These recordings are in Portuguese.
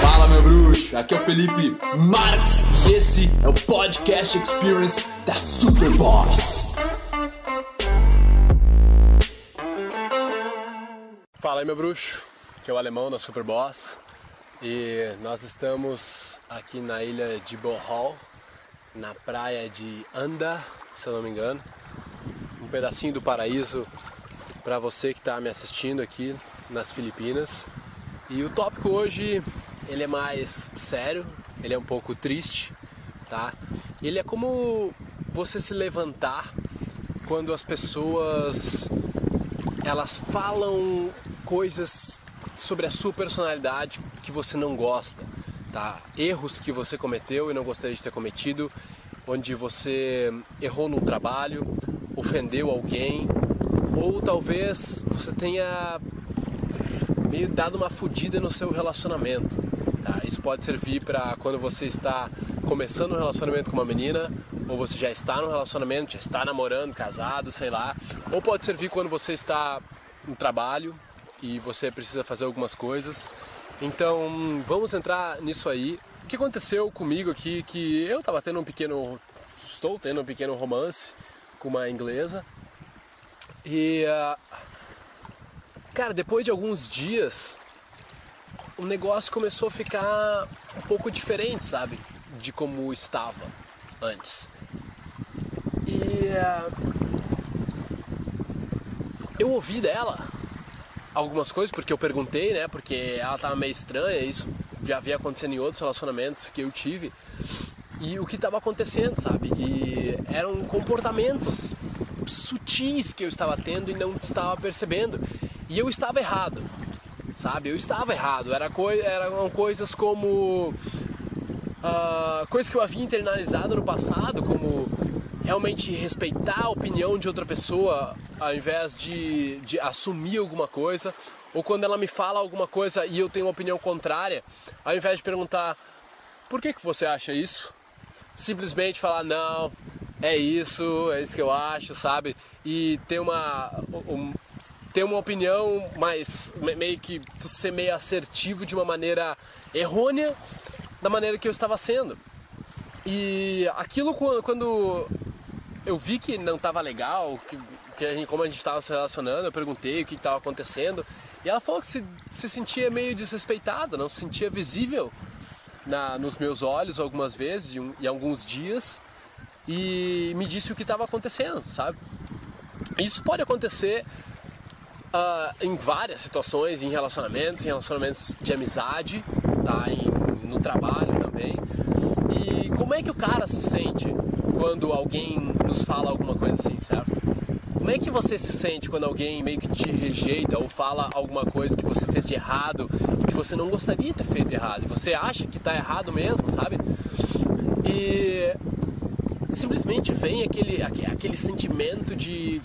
Fala meu bruxo, aqui é o Felipe Marx e esse é o Podcast Experience da Superboss. Fala aí meu bruxo, que é o alemão da Superboss e nós estamos aqui na ilha de Bohol, na praia de Anda, se eu não me engano, um pedacinho do paraíso para você que está me assistindo aqui nas Filipinas. E o tópico hoje ele é mais sério, ele é um pouco triste, tá? Ele é como você se levantar quando as pessoas elas falam coisas sobre a sua personalidade que você não gosta, tá? Erros que você cometeu e não gostaria de ter cometido, onde você errou no trabalho, ofendeu alguém, ou talvez você tenha meio dado uma fodida no seu relacionamento. Tá? Isso pode servir para quando você está começando um relacionamento com uma menina, ou você já está no relacionamento, já está namorando, casado, sei lá. Ou pode servir quando você está no trabalho e você precisa fazer algumas coisas. Então vamos entrar nisso aí. O que aconteceu comigo aqui que eu estava tendo um pequeno, estou tendo um pequeno romance com uma inglesa e uh, cara, depois de alguns dias o negócio começou a ficar um pouco diferente, sabe, de como estava antes. E uh, eu ouvi dela algumas coisas, porque eu perguntei, né? Porque ela tava meio estranha, isso já havia acontecido em outros relacionamentos que eu tive. E o que estava acontecendo, sabe? E eram comportamentos sutis que eu estava tendo e não estava percebendo. E eu estava errado, sabe? Eu estava errado. Era coi eram coisas como. Uh, coisas que eu havia internalizado no passado, como realmente respeitar a opinião de outra pessoa ao invés de, de assumir alguma coisa, ou quando ela me fala alguma coisa e eu tenho uma opinião contrária, ao invés de perguntar por que, que você acha isso, simplesmente falar não, é isso, é isso que eu acho, sabe? E ter uma, um, ter uma opinião mais meio que ser meio assertivo de uma maneira errônea da maneira que eu estava sendo. E aquilo quando eu vi que não estava legal, que, que a gente, como a gente estava se relacionando, eu perguntei o que estava acontecendo. E ela falou que se, se sentia meio desrespeitada, não se sentia visível na, nos meus olhos algumas vezes, em alguns dias, e me disse o que estava acontecendo, sabe? Isso pode acontecer uh, em várias situações, em relacionamentos, em relacionamentos de amizade, tá? Em, no trabalho também. E como é que o cara se sente quando alguém nos fala alguma coisa assim, certo? Como é que você se sente quando alguém meio que te rejeita ou fala alguma coisa que você fez de errado, que você não gostaria de ter feito errado, e você acha que está errado mesmo, sabe? E simplesmente vem aquele, aquele sentimento de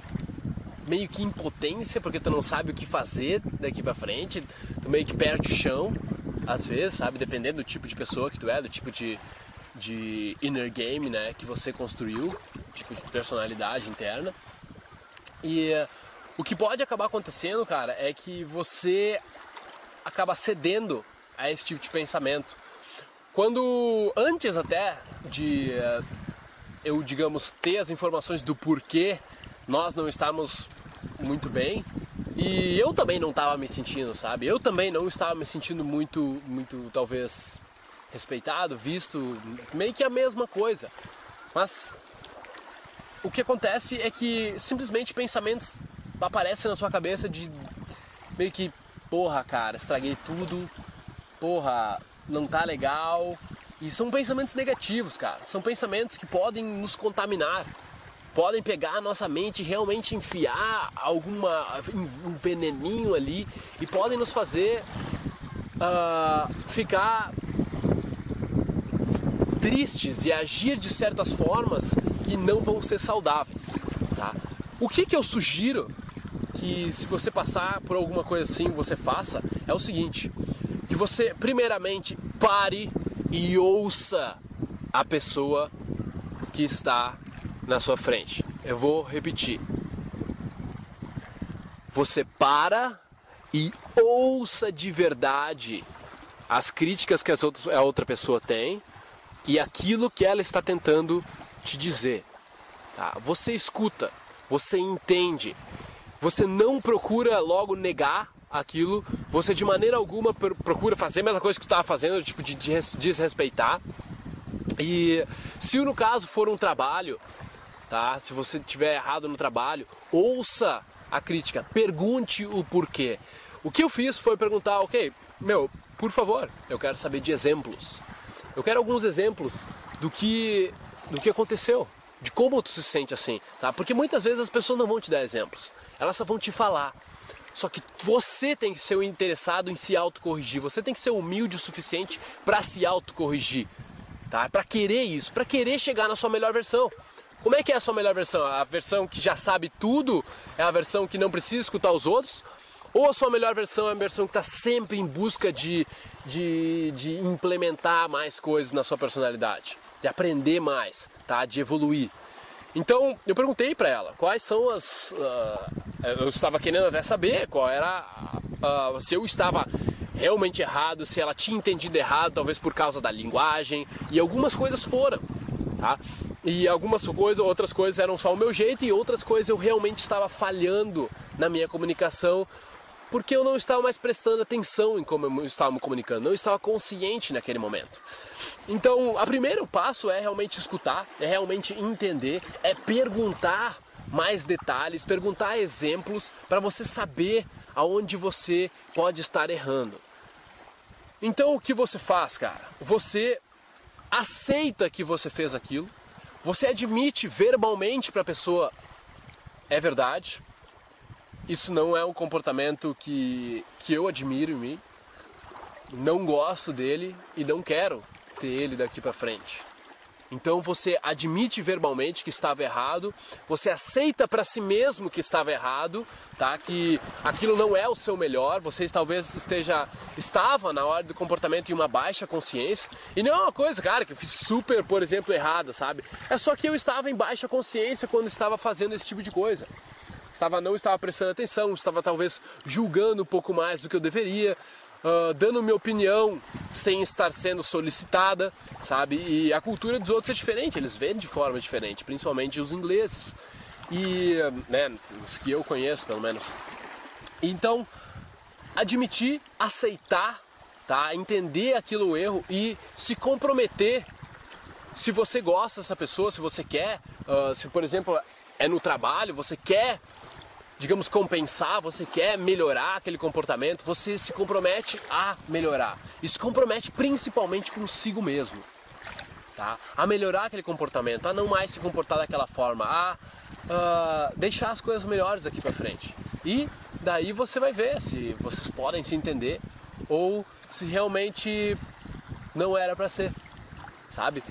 meio que impotência, porque tu não sabe o que fazer daqui para frente, tu meio que perde o chão, às vezes, sabe? Dependendo do tipo de pessoa que tu é, do tipo de, de inner game, né, que você construiu, tipo de personalidade interna. E uh, o que pode acabar acontecendo, cara, é que você acaba cedendo a esse tipo de pensamento. Quando antes até de uh, eu, digamos, ter as informações do porquê nós não estamos muito bem, e eu também não estava me sentindo, sabe? Eu também não estava me sentindo muito, muito, talvez, respeitado, visto, meio que a mesma coisa. Mas o que acontece é que simplesmente pensamentos aparecem na sua cabeça de meio que, porra, cara, estraguei tudo, porra, não tá legal. E são pensamentos negativos, cara. São pensamentos que podem nos contaminar. Podem pegar a nossa mente realmente enfiar alguma um veneninho ali e podem nos fazer uh, ficar tristes e agir de certas formas que não vão ser saudáveis. Tá? O que, que eu sugiro que se você passar por alguma coisa assim você faça é o seguinte: que você primeiramente pare e ouça a pessoa que está na sua frente. Eu vou repetir. Você para e ouça de verdade as críticas que as outras, a outra pessoa tem e aquilo que ela está tentando te dizer. Tá? Você escuta, você entende, você não procura logo negar aquilo, você de maneira alguma procura fazer a mesma coisa que tu estava fazendo, tipo de desrespeitar. E se no caso for um trabalho, tá? Se você tiver errado no trabalho, ouça a crítica, pergunte o porquê. O que eu fiz foi perguntar, ok, meu, por favor, eu quero saber de exemplos. Eu quero alguns exemplos do que do que aconteceu, de como tu se sente assim, tá? Porque muitas vezes as pessoas não vão te dar exemplos, elas só vão te falar. Só que você tem que ser interessado em se autocorrigir, você tem que ser humilde o suficiente para se autocorrigir, tá? Para querer isso, para querer chegar na sua melhor versão. Como é que é a sua melhor versão? A versão que já sabe tudo? É a versão que não precisa escutar os outros? Ou a sua melhor versão é a versão que está sempre em busca de, de, de implementar mais coisas na sua personalidade, de aprender mais, tá? de evoluir? Então eu perguntei para ela quais são as. Uh, eu estava querendo até saber qual era. Uh, se eu estava realmente errado, se ela tinha entendido errado, talvez por causa da linguagem, e algumas coisas foram, tá? E algumas coisas, outras coisas eram só o meu jeito e outras coisas eu realmente estava falhando na minha comunicação porque eu não estava mais prestando atenção em como eu estava me comunicando, não estava consciente naquele momento. Então, o primeiro passo é realmente escutar, é realmente entender, é perguntar mais detalhes, perguntar exemplos para você saber aonde você pode estar errando. Então, o que você faz, cara? Você aceita que você fez aquilo, você admite verbalmente para a pessoa é verdade. Isso não é um comportamento que, que eu admiro em mim. Não gosto dele e não quero ter ele daqui para frente. Então você admite verbalmente que estava errado, você aceita para si mesmo que estava errado, tá? Que aquilo não é o seu melhor, você talvez esteja estava na hora do comportamento em uma baixa consciência. E não é uma coisa, cara, que eu fiz super, por exemplo, errada, sabe? É só que eu estava em baixa consciência quando estava fazendo esse tipo de coisa estava não estava prestando atenção, estava talvez julgando um pouco mais do que eu deveria, uh, dando minha opinião sem estar sendo solicitada, sabe? E a cultura dos outros é diferente, eles veem de forma diferente, principalmente os ingleses. E, né, os que eu conheço pelo menos. Então, admitir, aceitar, tá? Entender aquilo erro e se comprometer. Se você gosta dessa pessoa, se você quer, uh, se por exemplo é no trabalho, você quer digamos, compensar, você quer melhorar aquele comportamento, você se compromete a melhorar. E se compromete principalmente consigo mesmo. Tá? A melhorar aquele comportamento, a não mais se comportar daquela forma, a uh, deixar as coisas melhores aqui para frente. E daí você vai ver se vocês podem se entender ou se realmente não era para ser sabe?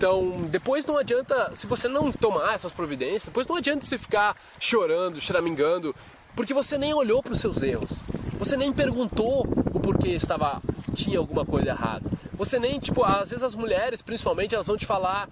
Então, depois não adianta, se você não tomar essas providências, depois não adianta você ficar chorando, choramingando, porque você nem olhou para os seus erros. Você nem perguntou o porquê estava tinha alguma coisa errada. Você nem, tipo, às vezes as mulheres, principalmente, elas vão te falar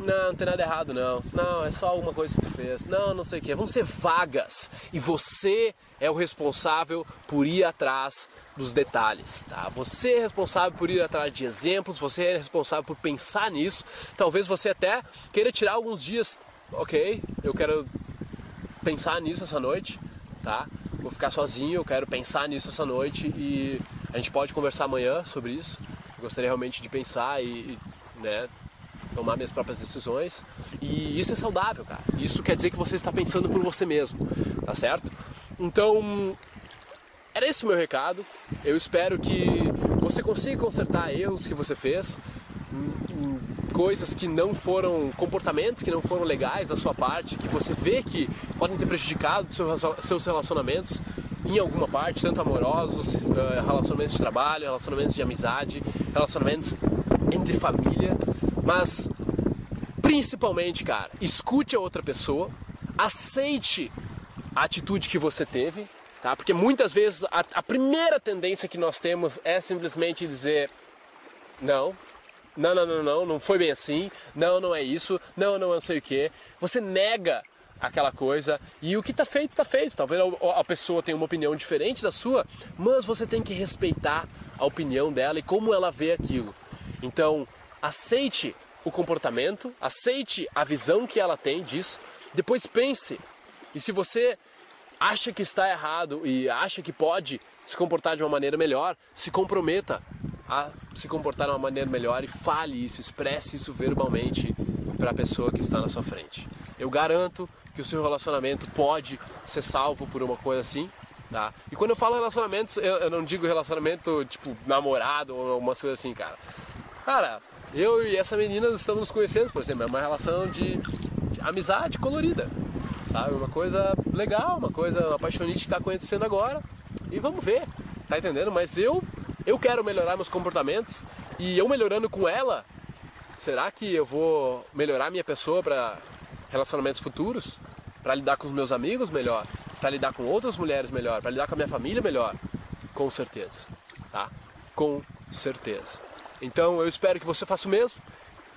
não, não tem nada errado não. Não, é só alguma coisa que tu fez. Não, não sei o que. Vão ser vagas. E você é o responsável por ir atrás dos detalhes, tá? Você é responsável por ir atrás de exemplos, você é responsável por pensar nisso. Talvez você até queira tirar alguns dias, ok, eu quero pensar nisso essa noite, tá? Vou ficar sozinho, eu quero pensar nisso essa noite e a gente pode conversar amanhã sobre isso. Eu gostaria realmente de pensar e, e né, tomar minhas próprias decisões. E isso é saudável, cara. Isso quer dizer que você está pensando por você mesmo, tá certo? Então, era esse o meu recado. Eu espero que você consiga consertar erros que você fez, coisas que não foram, comportamentos que não foram legais da sua parte, que você vê que podem ter prejudicado seus relacionamentos em alguma parte, tanto amorosos, eh, relacionamentos de trabalho, relacionamentos de amizade, relacionamentos entre família. Mas principalmente, cara, escute a outra pessoa, aceite a atitude que você teve, tá? Porque muitas vezes a, a primeira tendência que nós temos é simplesmente dizer não, não, não, não, não, não foi bem assim, não, não é isso, não, não, não sei o que. Você nega aquela coisa. E o que tá feito, tá feito. Talvez a pessoa tenha uma opinião diferente da sua, mas você tem que respeitar a opinião dela e como ela vê aquilo. Então, aceite o comportamento, aceite a visão que ela tem disso, depois pense. E se você acha que está errado e acha que pode se comportar de uma maneira melhor, se comprometa a se comportar de uma maneira melhor e fale isso, expresse isso verbalmente para a pessoa que está na sua frente. Eu garanto que o seu relacionamento pode ser salvo por uma coisa assim, tá? E quando eu falo relacionamentos, eu, eu não digo relacionamento tipo namorado ou alguma coisa assim, cara. Cara, eu e essa menina estamos nos conhecendo, por exemplo, é uma relação de, de amizade colorida, sabe? Uma coisa legal, uma coisa apaixonante que está acontecendo agora e vamos ver, tá entendendo? Mas eu eu quero melhorar meus comportamentos e eu melhorando com ela, será que eu vou melhorar minha pessoa para relacionamentos futuros? Para lidar com os meus amigos melhor? Para lidar com outras mulheres melhor? Para lidar com a minha família melhor? Com certeza, tá? Com certeza. Então eu espero que você faça o mesmo.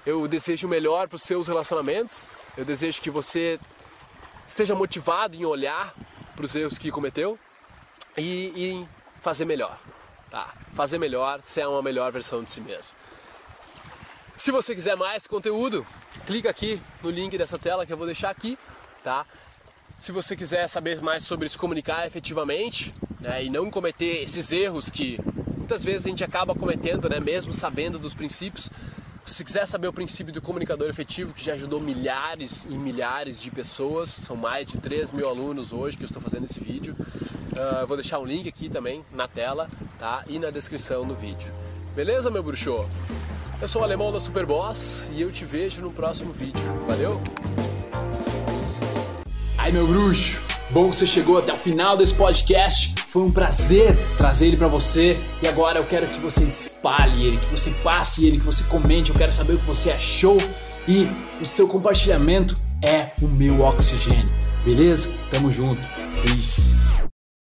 Eu desejo o melhor para os seus relacionamentos. Eu desejo que você esteja motivado em olhar para os erros que cometeu e, em fazer melhor. Tá? Fazer melhor, ser uma melhor versão de si mesmo. Se você quiser mais conteúdo, clica aqui no link dessa tela que eu vou deixar aqui, tá? Se você quiser saber mais sobre se comunicar efetivamente né, e não cometer esses erros que muitas vezes a gente acaba cometendo, né, mesmo sabendo dos princípios, se quiser saber o princípio do comunicador efetivo, que já ajudou milhares e milhares de pessoas, são mais de 3 mil alunos hoje que eu estou fazendo esse vídeo, uh, vou deixar um link aqui também na tela tá? e na descrição do vídeo. Beleza, meu bruxo? Eu sou o Alemão da Superboss e eu te vejo no próximo vídeo. Valeu? Ai, meu bruxo! Bom que você chegou até o final desse podcast. Foi um prazer trazer ele para você e agora eu quero que você espalhe ele, que você passe ele, que você comente. Eu quero saber o que você achou e o seu compartilhamento é o meu oxigênio. Beleza? Tamo junto. Peace.